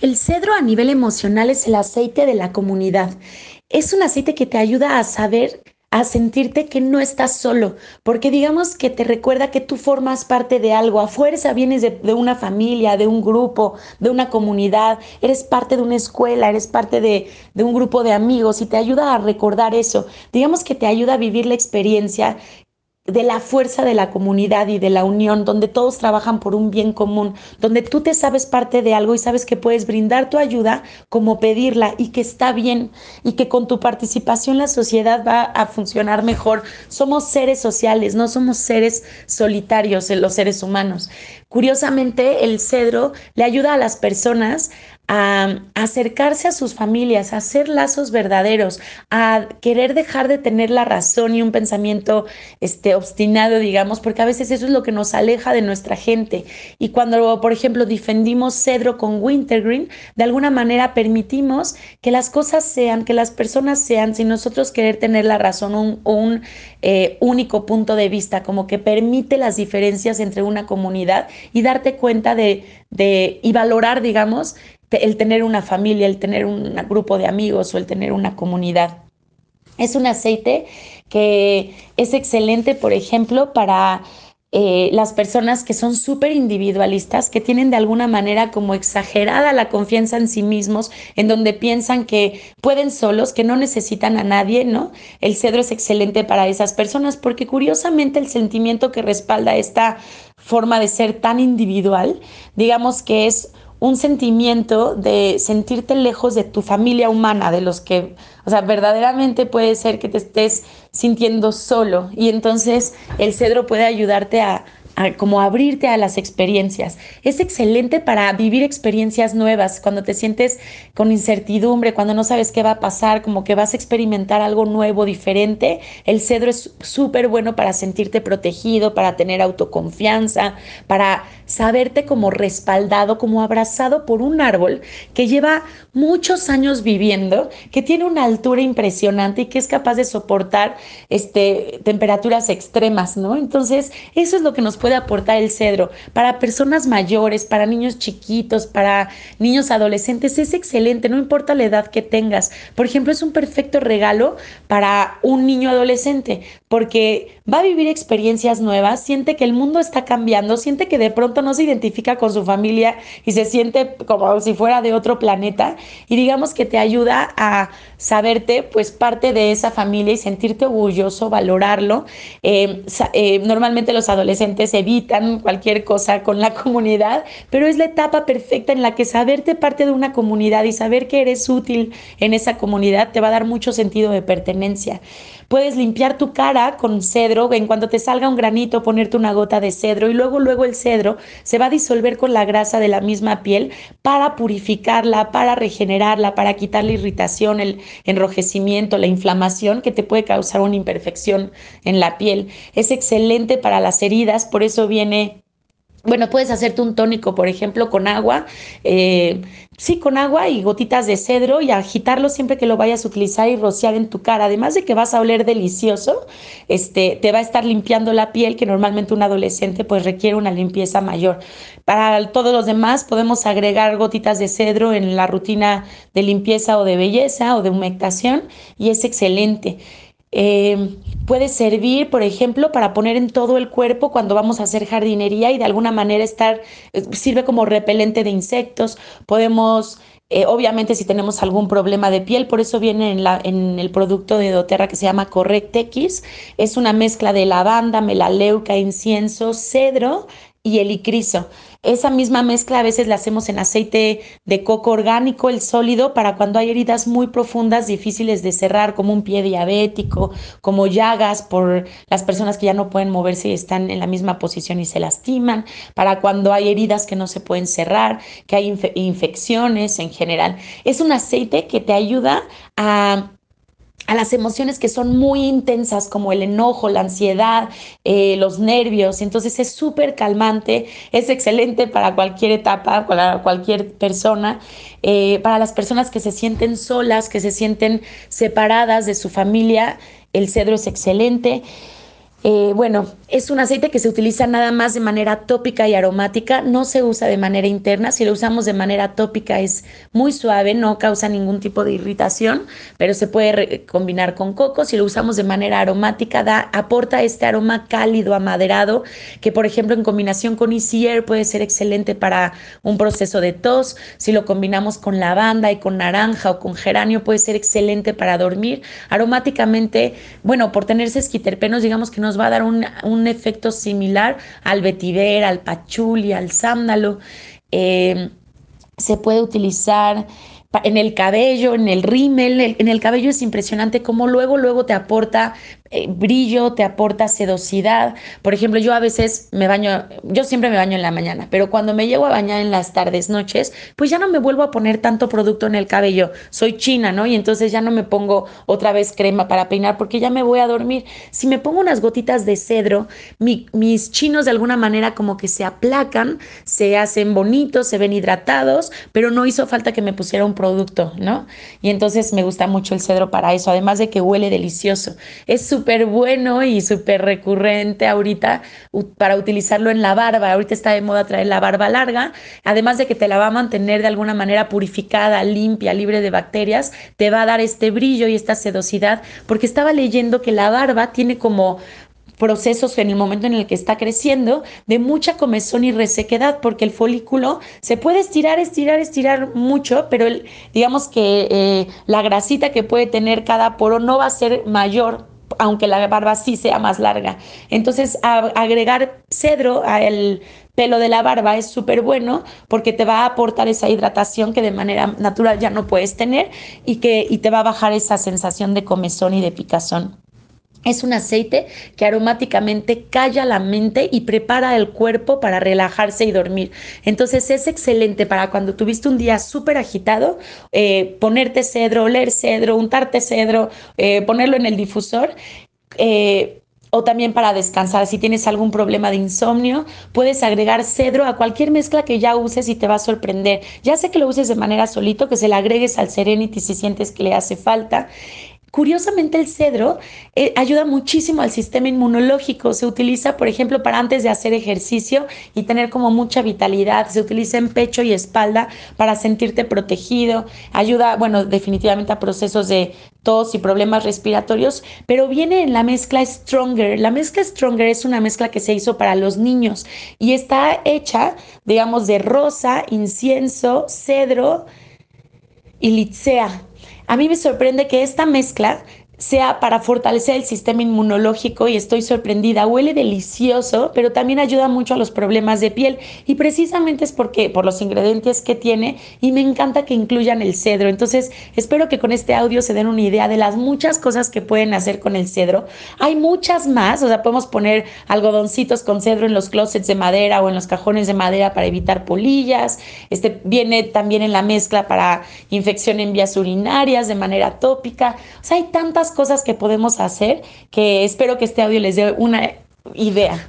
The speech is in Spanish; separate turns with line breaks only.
El cedro a nivel emocional es el aceite de la comunidad. Es un aceite que te ayuda a saber a sentirte que no estás solo, porque digamos que te recuerda que tú formas parte de algo, a fuerza vienes de, una familia, de un grupo, de una comunidad, eres parte de una escuela, eres parte de, de un grupo de amigos y te ayuda a recordar eso, digamos que te ayuda a vivir la experiencia de la fuerza de la comunidad y de la unión, donde todos trabajan por un bien común, donde tú te sabes parte de algo y sabes que puedes brindar tu ayuda como pedirla y que está bien y que con tu participación la sociedad va a funcionar mejor. Somos seres sociales, no somos seres solitarios los seres humanos. Curiosamente, el cedro le ayuda a las personas a acercarse a sus familias, a hacer lazos verdaderos, a querer dejar de tener la razón y un pensamiento este, obstinado, digamos, porque a veces eso es lo que nos aleja de nuestra gente. Y cuando, por ejemplo, defendimos cedro con wintergreen, de alguna manera permitimos que las cosas sean, que las personas sean, sin nosotros querer tener la razón un, eh, único punto de vista, como que permite las diferencias entre una comunidad y darte cuenta de y valorar, digamos, el tener una familia, el tener un grupo de amigos o el tener una comunidad. Es un aceite que es excelente, por ejemplo, para eh, las personas que son súper individualistas, que tienen de alguna manera como exagerada la confianza en sí mismos, en donde piensan que pueden solos, que no necesitan a nadie, ¿no? El cedro es excelente para esas personas porque curiosamente el sentimiento que respalda esta forma de ser tan individual, digamos que es un sentimiento de sentirte lejos de tu familia humana, de los que, o sea, verdaderamente puede ser que te estés sintiendo solo. Y entonces el cedro puede ayudarte a, como abrirte a las experiencias. Es excelente para vivir experiencias nuevas, cuando te sientes con incertidumbre, cuando no sabes qué va a pasar, como que vas a experimentar algo nuevo, diferente. El cedro es súper bueno para sentirte protegido, para tener autoconfianza, para saberte como respaldado, como abrazado por un árbol que lleva muchos años viviendo, que tiene una altura impresionante y que es capaz de soportar este, temperaturas extremas, ¿no? Entonces, eso es lo que nos puede aportar el cedro. Para personas mayores, para niños chiquitos, para niños adolescentes, es excelente, no importa la edad que tengas. Por ejemplo, es un perfecto regalo para un niño adolescente, porque va a vivir experiencias nuevas, siente que el mundo está cambiando, siente que de pronto no se identifica con su familia y se siente como si fuera de otro planeta y digamos que te ayuda a saberte pues parte de esa familia y sentirte orgulloso, valorarlo. Eh, eh, normalmente los adolescentes evitan cualquier cosa con la comunidad, pero es la etapa perfecta en la que saberte parte de una comunidad y saber que eres útil en esa comunidad te va a dar mucho sentido de pertenencia. Puedes limpiar tu cara con cedro, en cuanto te salga un granito, ponerte una gota de cedro y luego, luego el cedro se va a disolver con la grasa de la misma piel para purificarla, para regenerarla, para quitar la irritación, el enrojecimiento, la inflamación que te puede causar una imperfección en la piel. Es excelente para las heridas, por eso viene bueno, puedes hacerte un tónico, por ejemplo, con agua, eh, sí, con agua y gotitas de cedro y agitarlo siempre que lo vayas a utilizar y rociar en tu cara. Además de que vas a oler delicioso, este, te va a estar limpiando la piel, que normalmente un adolescente pues requiere una limpieza mayor. Para todos los demás podemos agregar gotitas de cedro en la rutina de limpieza o de belleza o de humectación y es excelente. Eh, puede servir, por ejemplo, para poner en todo el cuerpo cuando vamos a hacer jardinería y de alguna manera estar, eh, sirve como repelente de insectos. Podemos, eh, obviamente, si tenemos algún problema de piel, por eso viene en, la, en el producto de doTERRA que se llama Correct X. Es una mezcla de lavanda, melaleuca, incienso, cedro y el icriso. Esa misma mezcla a veces la hacemos en aceite de coco orgánico, el sólido, para cuando hay heridas muy profundas, difíciles de cerrar, como un pie diabético, como llagas por las personas que ya no pueden moverse y están en la misma posición y se lastiman, para cuando hay heridas que no se pueden cerrar, que hay infecciones en general. Es un aceite que te ayuda a a las emociones que son muy intensas como el enojo, la ansiedad, eh, los nervios. Entonces es súper calmante, es excelente para cualquier etapa, para cualquier persona, eh, para las personas que se sienten solas, que se sienten separadas de su familia, el cedro es excelente. Eh, bueno, es un aceite que se utiliza nada más de manera tópica y aromática, no se usa de manera interna. Si lo usamos de manera tópica es muy suave, no causa ningún tipo de irritación, pero se puede combinar con coco. Si lo usamos de manera aromática, da, aporta este aroma cálido, amaderado, que por ejemplo en combinación con Air puede ser excelente para un proceso de tos. Si lo combinamos con lavanda y con naranja o con geranio, puede ser excelente para dormir. Aromáticamente, bueno, por tener esquiterpenos, digamos que no nos va a dar un, efecto similar al vetiver, al pachuli, al sándalo. Eh, se puede utilizar en el cabello, en el rímel, en el cabello es impresionante cómo luego, luego te aporta eh, brillo, te aporta sedosidad. Por ejemplo, yo a veces me baño, yo siempre me baño en la mañana, pero cuando me llego a bañar en las tardes, noches, pues ya no me vuelvo a poner tanto producto en el cabello. Soy china, ¿no? Y entonces ya no me pongo otra vez crema para peinar porque ya me voy a dormir. Si me pongo unas gotitas de cedro, mis chinos de alguna manera como que se aplacan, se hacen bonitos, se ven hidratados, pero no hizo falta que me pusiera un producto, ¿no? Y entonces me gusta mucho el cedro para eso, además de que huele delicioso. Es súper bueno y súper recurrente ahorita para utilizarlo en la barba. Ahorita está de moda traer la barba larga, además de que te la va a mantener de alguna manera purificada, limpia, libre de bacterias, te va a dar este brillo y esta sedosidad, porque estaba leyendo que la barba tiene como procesos en el momento en el que está creciendo de mucha comezón y resequedad, porque el folículo se puede estirar, estirar, estirar mucho, pero el, digamos que eh, la grasita que puede tener cada poro no va a ser mayor aunque la barba sí sea más larga. Entonces, agregar cedro al pelo de la barba es súper bueno porque te va a aportar esa hidratación que de manera natural ya no puedes tener y que y te va a bajar esa sensación de comezón y de picazón. Es un aceite que aromáticamente calla la mente y prepara el cuerpo para relajarse y dormir. Entonces es excelente para cuando tuviste un día súper agitado, eh, ponerte cedro, oler cedro, untarte cedro, eh, ponerlo en el difusor. Eh, o también para descansar. Si tienes algún problema de insomnio, puedes agregar cedro a cualquier mezcla que ya uses y te va a sorprender. Ya sé que lo uses de manera solito, que se le agregues al Serenity si sientes que le hace falta. Curiosamente el cedro eh, ayuda muchísimo al sistema inmunológico. Se utiliza, por ejemplo, para antes de hacer ejercicio y tener como mucha vitalidad. Se utiliza en pecho y espalda para sentirte protegido. Ayuda, bueno, definitivamente a procesos de tos y problemas respiratorios, pero viene en la mezcla Stronger. La mezcla Stronger es una mezcla que se hizo para los niños y está hecha, digamos, de rosa, incienso, cedro y licea a mí me sorprende que esta mezcla sea para fortalecer el sistema inmunológico y estoy sorprendida. Huele delicioso, pero también ayuda mucho a los problemas de piel y precisamente es porque por los ingredientes que tiene y me encanta que incluyan el cedro. Entonces, espero que con este audio se den una idea de las muchas cosas que pueden hacer con el cedro. Hay muchas más, o sea, podemos poner algodoncitos con cedro en los closets de madera o en los cajones de madera para evitar polillas. Este viene también en la mezcla para infección en vías urinarias de manera tópica. O sea, hay cosas que podemos hacer que espero que este audio les dé una idea.